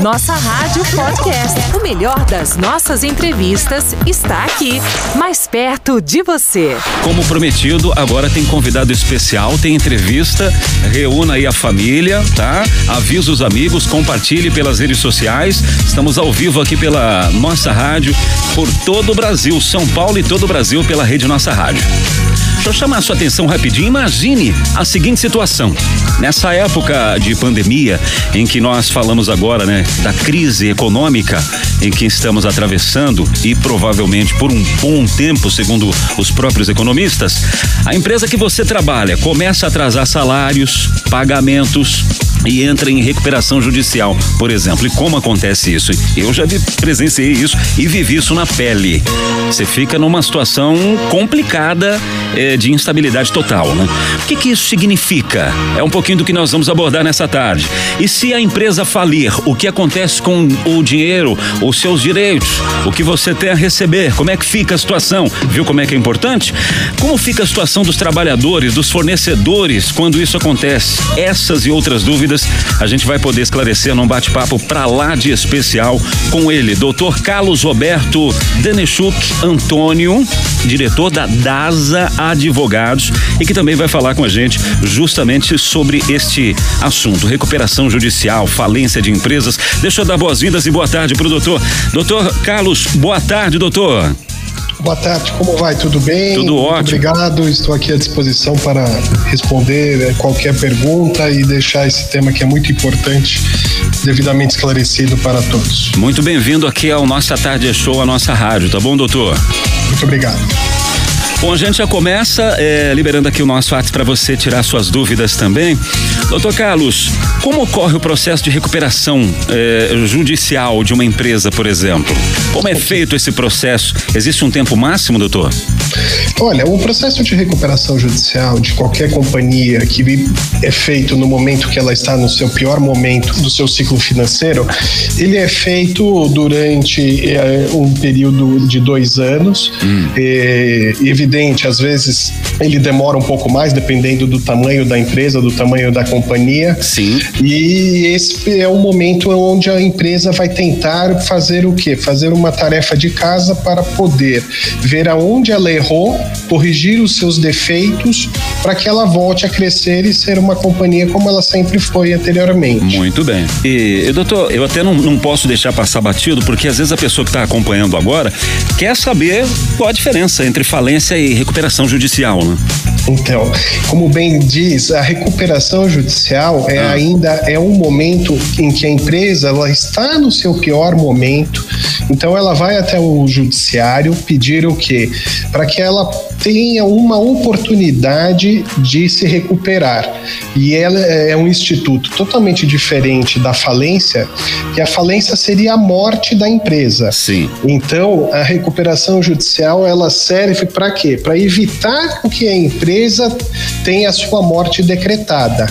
Nossa Rádio Podcast. O melhor das nossas entrevistas está aqui, mais perto de você. Como prometido, agora tem convidado especial, tem entrevista. Reúna aí a família, tá? Avisa os amigos, compartilhe pelas redes sociais. Estamos ao vivo aqui pela nossa rádio, por todo o Brasil, São Paulo e todo o Brasil pela rede Nossa Rádio. Deixa eu chamar a sua atenção rapidinho. Imagine a seguinte situação. Nessa época de pandemia, em que nós falamos agora, né, da crise econômica em que estamos atravessando e provavelmente por um bom tempo, segundo os próprios economistas, a empresa que você trabalha começa a atrasar salários, pagamentos, e entra em recuperação judicial, por exemplo. E como acontece isso? Eu já vi, presenciei isso e vivi isso na pele. Você fica numa situação complicada eh, de instabilidade total, né? O que, que isso significa? É um pouquinho do que nós vamos abordar nessa tarde. E se a empresa falir, o que acontece com o dinheiro, os seus direitos, o que você tem a receber? Como é que fica a situação? Viu como é que é importante? Como fica a situação dos trabalhadores, dos fornecedores quando isso acontece? Essas e outras dúvidas a gente vai poder esclarecer num bate-papo pra lá de especial com ele, Dr. Carlos Roberto Danechuk Antônio, diretor da DASA Advogados e que também vai falar com a gente justamente sobre este assunto, recuperação judicial, falência de empresas. Deixa eu dar boas-vindas e boa tarde pro doutor. Doutor Carlos, boa tarde, doutor. Boa tarde, como vai? Tudo bem? Tudo Muito ótimo. Obrigado, estou aqui à disposição para responder eh, qualquer pergunta e deixar esse tema que é muito importante devidamente esclarecido para todos. Muito bem-vindo aqui ao Nossa Tarde Show, a nossa rádio, tá bom, doutor? Muito obrigado. Bom, a gente já começa é, liberando aqui o nosso WhatsApp para você tirar suas dúvidas também. Doutor Carlos, como ocorre o processo de recuperação é, judicial de uma empresa, por exemplo? Como é feito esse processo? Existe um tempo máximo, doutor? Olha, o processo de recuperação judicial de qualquer companhia que é feito no momento que ela está no seu pior momento do seu ciclo financeiro, ele é feito durante é, um período de dois anos. É, evidente, às vezes ele demora um pouco mais, dependendo do tamanho da empresa, do tamanho da companhia. Sim. E esse é o momento onde a empresa vai tentar fazer o quê? Fazer uma tarefa de casa para poder ver aonde ela errou, corrigir os seus defeitos para que ela volte a crescer e ser uma companhia como ela sempre foi anteriormente. Muito bem. E, e, doutor, eu até não, não posso deixar passar batido, porque às vezes a pessoa que está acompanhando agora quer saber qual a diferença entre falência e recuperação judicial, né? Então, como bem diz, a recuperação judicial é Ah. ainda é um momento em que a empresa ela está no seu pior momento. Então ela vai até o judiciário pedir o quê? Para que ela tenha uma oportunidade de se recuperar. E ela é um instituto totalmente diferente da falência, que a falência seria a morte da empresa. Sim. Então, a recuperação judicial ela serve para quê? Para evitar que a empresa tenha a sua morte decretada.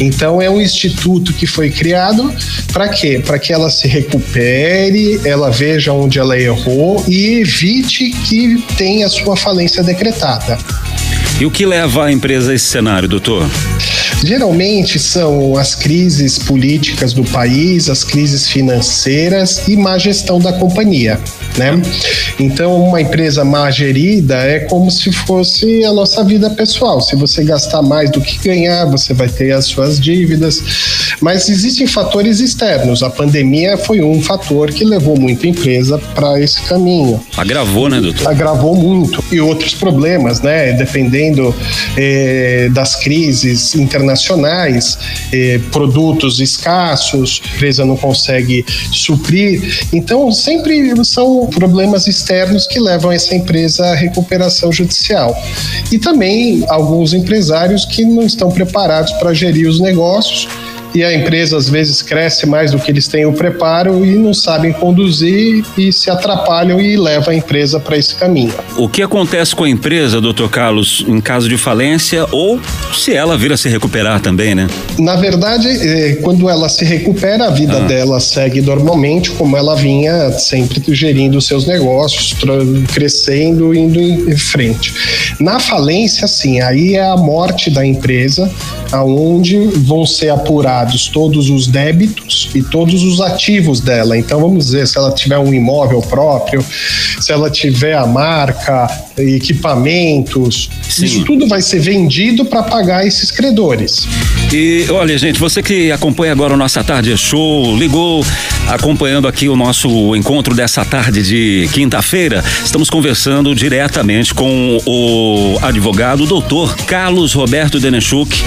Então, é um instituto que foi criado para quê? Para que ela se recupere, ela veja onde ela errou e evite que tenha a sua falência decretada. E o que leva a empresa a esse cenário, doutor? Geralmente são as crises políticas do país, as crises financeiras e má gestão da companhia. Né? Então, uma empresa má gerida é como se fosse a nossa vida pessoal. Se você gastar mais do que ganhar, você vai ter as suas dívidas. Mas existem fatores externos. A pandemia foi um fator que levou muita empresa para esse caminho Agravou, né, doutor? agravou muito e outros problemas, né? Dependendo eh, das crises internacionais, eh, produtos escassos, a empresa não consegue suprir. Então, sempre são problemas externos que levam essa empresa à recuperação judicial. E também alguns empresários que não estão preparados para gerir os negócios e a empresa às vezes cresce mais do que eles têm o preparo e não sabem conduzir e se atrapalham e levam a empresa para esse caminho. O que acontece com a empresa, doutor Carlos, em caso de falência ou se ela vir a se recuperar também, né? Na verdade, eh, quando ela se recupera, a vida Ah. dela segue normalmente, como ela vinha sempre gerindo seus negócios, crescendo, indo em frente. Na falência, sim, aí é a morte da empresa, aonde vão ser apuradas todos os débitos e todos os ativos dela. Então, vamos dizer, se ela tiver um imóvel próprio, se ela tiver a marca, equipamentos, Sim. isso tudo vai ser vendido para pagar esses credores. E olha, gente, você que acompanha agora o Nossa Tarde Show, ligou acompanhando aqui o nosso encontro dessa tarde de quinta-feira, estamos conversando diretamente com o advogado doutor Carlos Roberto Denechuk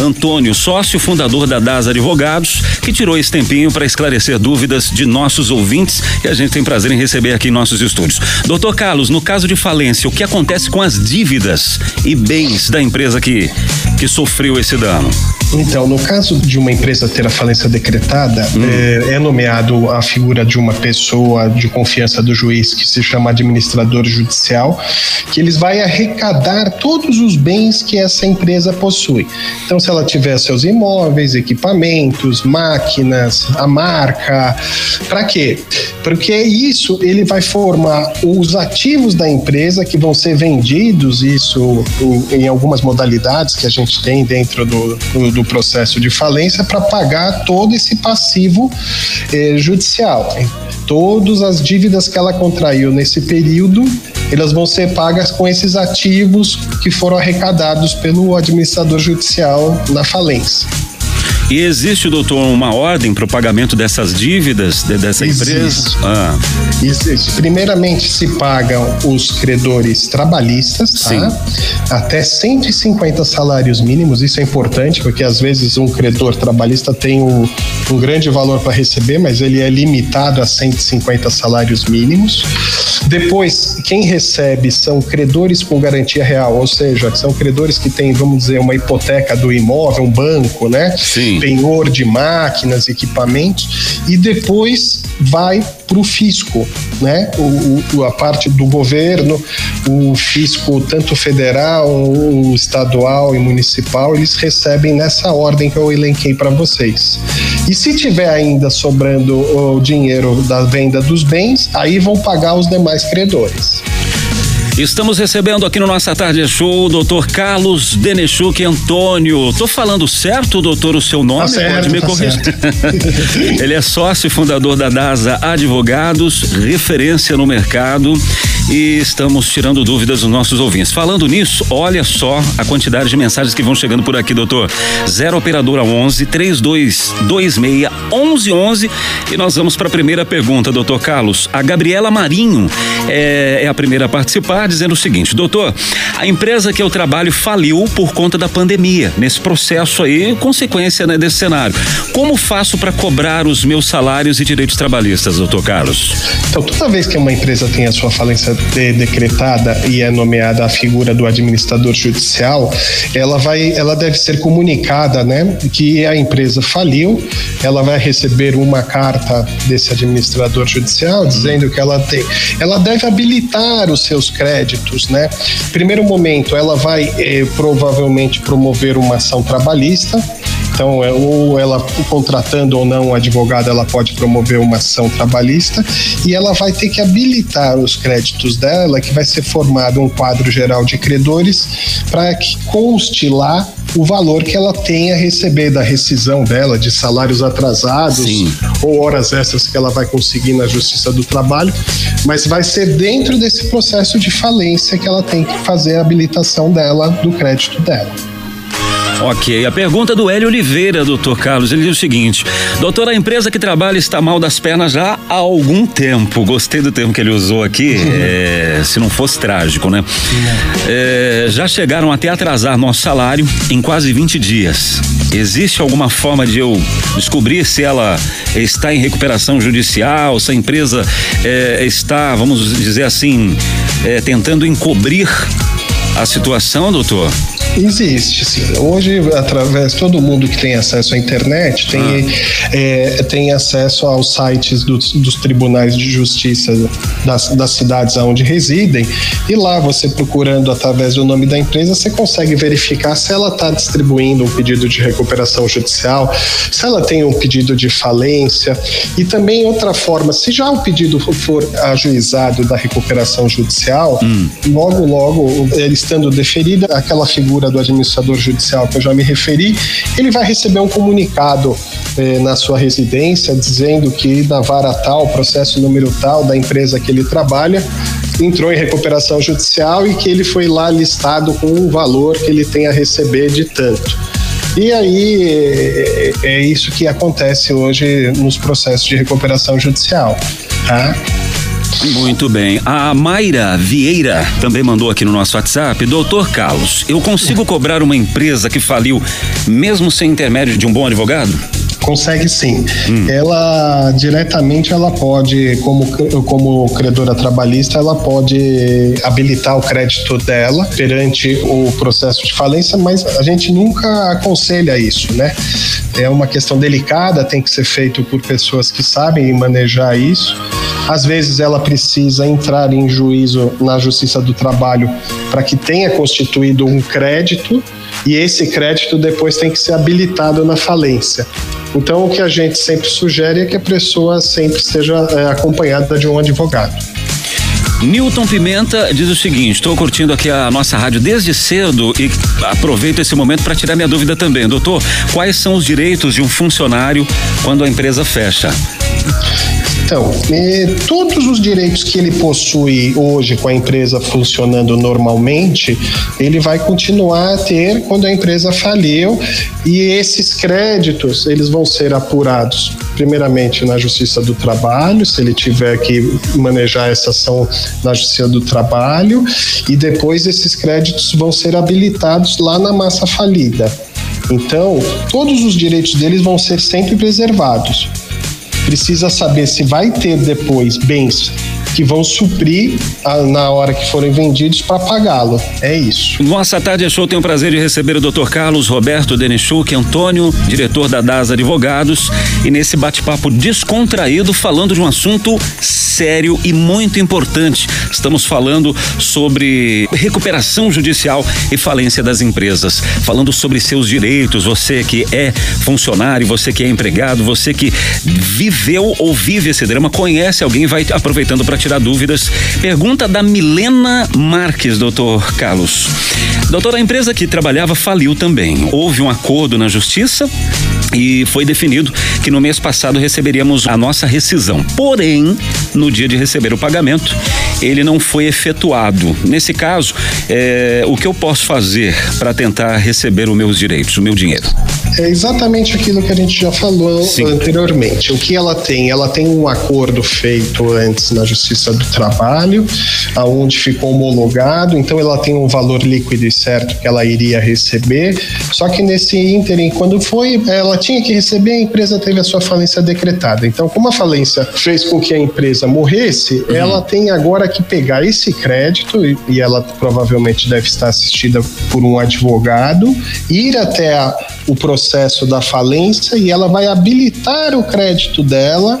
Antônio, sócio fundador da DAS Advogados, que tirou esse tempinho para esclarecer dúvidas de nossos ouvintes e a gente tem prazer em receber aqui em nossos estúdios. Doutor Carlos, no caso de falência, o que acontece com as dívidas e bens da empresa que, que sofreu esse dano? Então, no caso de uma empresa ter a falência decretada, hum. é, é, nomeado a figura de uma pessoa de confiança do juiz que se chama administrador judicial, que eles vai arrecadar todos os bens que essa empresa possui. Então, se ela tiver seus imóveis, equipamentos, máquinas, a marca, para quê? Porque isso ele vai formar os ativos da empresa que vão ser vendidos, isso em algumas modalidades que a gente tem dentro do, do do processo de falência para pagar todo esse passivo eh, judicial. Todas as dívidas que ela contraiu nesse período, elas vão ser pagas com esses ativos que foram arrecadados pelo administrador judicial na falência. E existe, doutor, uma ordem para o pagamento dessas dívidas de, dessa existe. empresa? Ah. Existe. Primeiramente se pagam os credores trabalhistas, tá? Sim. Até 150 salários mínimos, isso é importante, porque às vezes um credor trabalhista tem um, um grande valor para receber, mas ele é limitado a 150 salários mínimos. Depois, quem recebe são credores com garantia real, ou seja, são credores que têm, vamos dizer, uma hipoteca do imóvel, um banco, né? Sim. Penhor de máquinas, equipamentos, e depois vai para o fisco, né? O, o, a parte do governo, o fisco tanto federal, o estadual e municipal, eles recebem nessa ordem que eu elenquei para vocês. E se tiver ainda sobrando o dinheiro da venda dos bens, aí vão pagar os demais credores. Estamos recebendo aqui no Nossa Tarde Show o doutor Carlos Denechuk Antônio. Tô falando certo, doutor, o seu nome? Tá certo, Pode me tá corrigir. Ele é sócio e fundador da DASA Advogados, referência no mercado e estamos tirando dúvidas dos nossos ouvintes. Falando nisso, olha só a quantidade de mensagens que vão chegando por aqui, doutor. Zero operadora 11 3226 1111 e nós vamos para a primeira pergunta, doutor Carlos. A Gabriela Marinho é, é a primeira a participar, dizendo o seguinte: doutor, a empresa que eu trabalho faliu por conta da pandemia. Nesse processo aí, consequência né, desse cenário. Como faço para cobrar os meus salários e direitos trabalhistas, doutor Carlos? Então, toda vez que uma empresa tem a sua falência de decretada e é nomeada a figura do administrador judicial, ela vai, ela deve ser comunicada, né, que a empresa faliu, ela vai receber uma carta desse administrador judicial dizendo que ela tem, ela deve habilitar os seus créditos, né? Primeiro momento, ela vai eh, provavelmente promover uma ação trabalhista então, é, ou ela, contratando ou não um advogado, ela pode promover uma ação trabalhista e ela vai ter que habilitar os créditos dela, que vai ser formado um quadro geral de credores, para que conste lá o valor que ela tem a receber da rescisão dela, de salários atrasados Sim. ou horas extras que ela vai conseguir na Justiça do Trabalho, mas vai ser dentro desse processo de falência que ela tem que fazer a habilitação dela, do crédito dela. Ok, a pergunta do Hélio Oliveira, doutor Carlos, ele diz o seguinte: doutor, a empresa que trabalha está mal das pernas já há algum tempo. Gostei do termo que ele usou aqui, é, se não fosse trágico, né? É, já chegaram até atrasar nosso salário em quase 20 dias. Existe alguma forma de eu descobrir se ela está em recuperação judicial, se a empresa é, está, vamos dizer assim, é, tentando encobrir a situação, doutor? Existe, sim. Hoje, através todo mundo que tem acesso à internet tem, ah. é, tem acesso aos sites dos, dos tribunais de justiça das, das cidades onde residem, e lá você procurando através do nome da empresa, você consegue verificar se ela está distribuindo um pedido de recuperação judicial, se ela tem um pedido de falência, e também outra forma, se já o pedido for ajuizado da recuperação judicial, hum. logo, logo eles estando deferida aquela figura do administrador judicial que eu já me referi, ele vai receber um comunicado eh, na sua residência dizendo que da vara tal, processo número tal da empresa que ele trabalha, entrou em recuperação judicial e que ele foi lá listado com um valor que ele tem a receber de tanto. E aí é, é isso que acontece hoje nos processos de recuperação judicial. Tá? Muito bem. A Mayra Vieira também mandou aqui no nosso WhatsApp. Doutor Carlos, eu consigo cobrar uma empresa que faliu mesmo sem intermédio de um bom advogado? Consegue sim. Hum. Ela diretamente ela pode, como, como credora trabalhista, ela pode habilitar o crédito dela perante o processo de falência, mas a gente nunca aconselha isso, né? É uma questão delicada, tem que ser feito por pessoas que sabem manejar isso. Às vezes ela precisa entrar em juízo na Justiça do Trabalho para que tenha constituído um crédito e esse crédito depois tem que ser habilitado na falência. Então, o que a gente sempre sugere é que a pessoa sempre esteja é, acompanhada de um advogado. Newton Pimenta diz o seguinte: estou curtindo aqui a nossa rádio desde cedo e aproveito esse momento para tirar minha dúvida também. Doutor, quais são os direitos de um funcionário quando a empresa fecha? Então, todos os direitos que ele possui hoje com a empresa funcionando normalmente, ele vai continuar a ter quando a empresa faliu e esses créditos, eles vão ser apurados primeiramente na Justiça do Trabalho, se ele tiver que manejar essa ação na Justiça do Trabalho, e depois esses créditos vão ser habilitados lá na massa falida. Então, todos os direitos deles vão ser sempre preservados precisa saber se vai ter depois bens que vão suprir a, na hora que forem vendidos para pagá-lo. É isso. Nossa tarde show tem o prazer de receber o Dr. Carlos Roberto Denichuk Antônio, diretor da DAS Advogados, e nesse bate-papo descontraído falando de um assunto sério e muito importante. Estamos falando sobre recuperação judicial e falência das empresas, falando sobre seus direitos, você que é funcionário, você que é empregado, você que viveu ou vive esse drama, conhece alguém, vai aproveitando para tirar dúvidas. Pergunta da Milena Marques, doutor Carlos. Doutor, a empresa que trabalhava faliu também. Houve um acordo na justiça e foi definido que no mês passado receberíamos a nossa rescisão. Porém, no dia de receber o pagamento, ele não foi efetuado. Nesse caso, é, o que eu posso fazer para tentar receber os meus direitos, o meu dinheiro? É exatamente aquilo que a gente já falou Sim. anteriormente. O que ela tem? Ela tem um acordo feito antes na Justiça do Trabalho, aonde ficou homologado, então ela tem um valor líquido e certo que ela iria receber. Só que nesse ínterim, quando foi, ela tinha que receber, a empresa teve a sua falência decretada. Então, como a falência fez com que a empresa morresse, uhum. ela tem agora que pegar esse crédito, e ela provavelmente deve estar assistida por um advogado, ir até a, o processo da falência e ela vai habilitar o crédito dela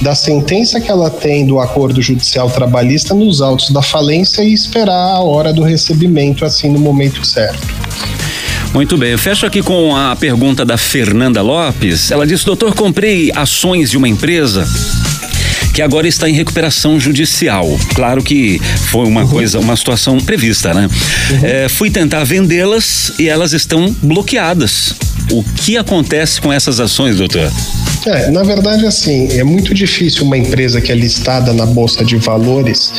da sentença que ela tem do acordo judicial trabalhista nos autos da falência e esperar a hora do recebimento assim no momento certo. Muito bem, eu fecho aqui com a pergunta da Fernanda Lopes. Ela disse: Doutor, comprei ações de uma empresa que agora está em recuperação judicial. Claro que foi uma uhum. coisa, uma situação prevista, né? Uhum. É, fui tentar vendê-las e elas estão bloqueadas. O que acontece com essas ações, doutor? É, na verdade, assim, é muito difícil uma empresa que é listada na Bolsa de Valores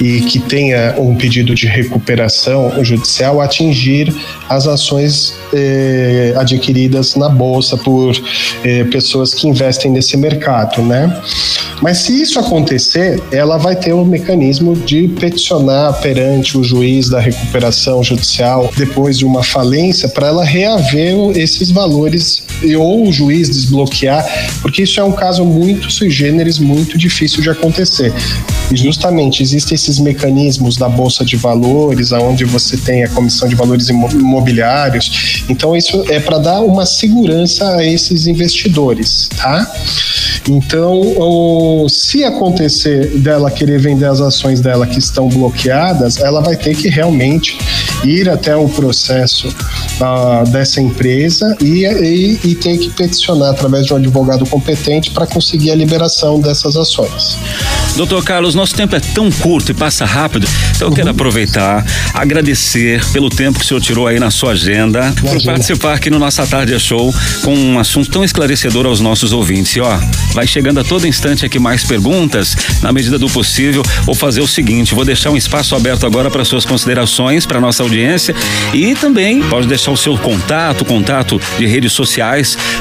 e que tenha um pedido de recuperação judicial atingir as ações eh, adquiridas na Bolsa por eh, pessoas que investem nesse mercado, né? Mas se isso acontecer, ela vai ter um mecanismo de peticionar perante o juiz da recuperação judicial depois de uma falência para ela reaver esses valores ou o juiz desbloquear, porque isso é um caso muito sui generis, muito difícil de acontecer. E justamente existem esses mecanismos da bolsa de valores, aonde você tem a comissão de valores imobiliários. Então isso é para dar uma segurança a esses investidores, tá? Então, se acontecer dela querer vender as ações dela que estão bloqueadas, ela vai ter que realmente ir até o processo uh, dessa empresa e, e, e tem que peticionar através de um advogado competente para conseguir a liberação dessas ações. Doutor Carlos, nosso tempo é tão curto e passa rápido, então eu quero uhum. aproveitar, agradecer pelo tempo que o senhor tirou aí na sua agenda para participar aqui no Nossa Tarde Show com um assunto tão esclarecedor aos nossos ouvintes. E ó, vai chegando a todo instante aqui mais perguntas, na medida do possível, vou fazer o seguinte, vou deixar um espaço aberto agora para suas considerações para nossa audiência e também pode deixar o seu contato, contato de redes sociais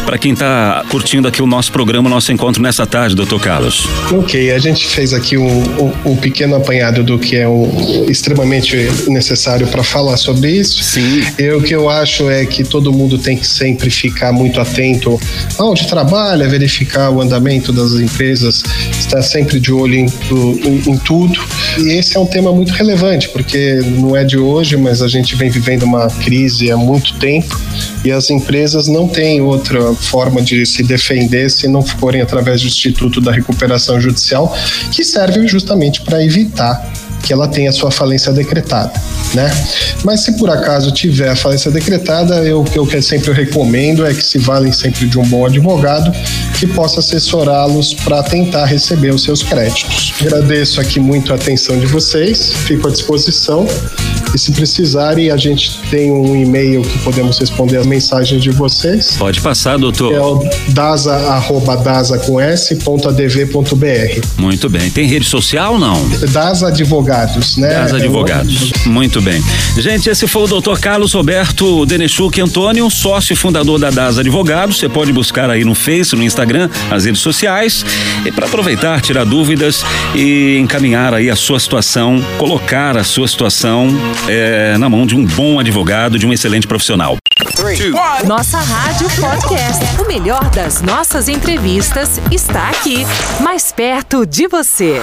para quem está curtindo aqui o nosso programa, o nosso encontro nessa tarde, doutor Carlos. Ok, a gente fez aqui um, um, um pequeno apanhado do que é um, extremamente necessário para falar sobre isso. Sim. Eu, o que eu acho é que todo mundo tem que sempre ficar muito atento aonde trabalha, verificar o andamento das empresas, estar sempre de olho em, em, em tudo. E esse é um tema muito relevante, porque não é de hoje, mas a gente vem vivendo uma crise há muito tempo e as empresas não têm outra forma de se defender se não forem através do Instituto da Recuperação Judicial, que serve justamente para evitar que ela tenha sua falência decretada, né? Mas se por acaso tiver a falência decretada, eu que eu sempre recomendo é que se valem sempre de um bom advogado que possa assessorá-los para tentar receber os seus créditos. Agradeço aqui muito a atenção de vocês, fico à disposição e se precisarem, a gente tem um e-mail que podemos responder as mensagens de vocês. Pode passar, doutor. É o dasa, arroba dasa com s, ponto adv.br. Muito bem. Tem rede social não? Dasa Advogados, né? Dasa Advogados. É Muito bem. Gente, esse foi o doutor Carlos Roberto Denechuk Antônio, sócio e fundador da Dasa Advogados. Você pode buscar aí no Face, no Instagram, as redes sociais. E para aproveitar, tirar dúvidas e encaminhar aí a sua situação, colocar a sua situação é, na mão de um bom advogado, de um excelente profissional. Nossa Rádio Podcast. O melhor das nossas entrevistas está aqui, mais perto de você.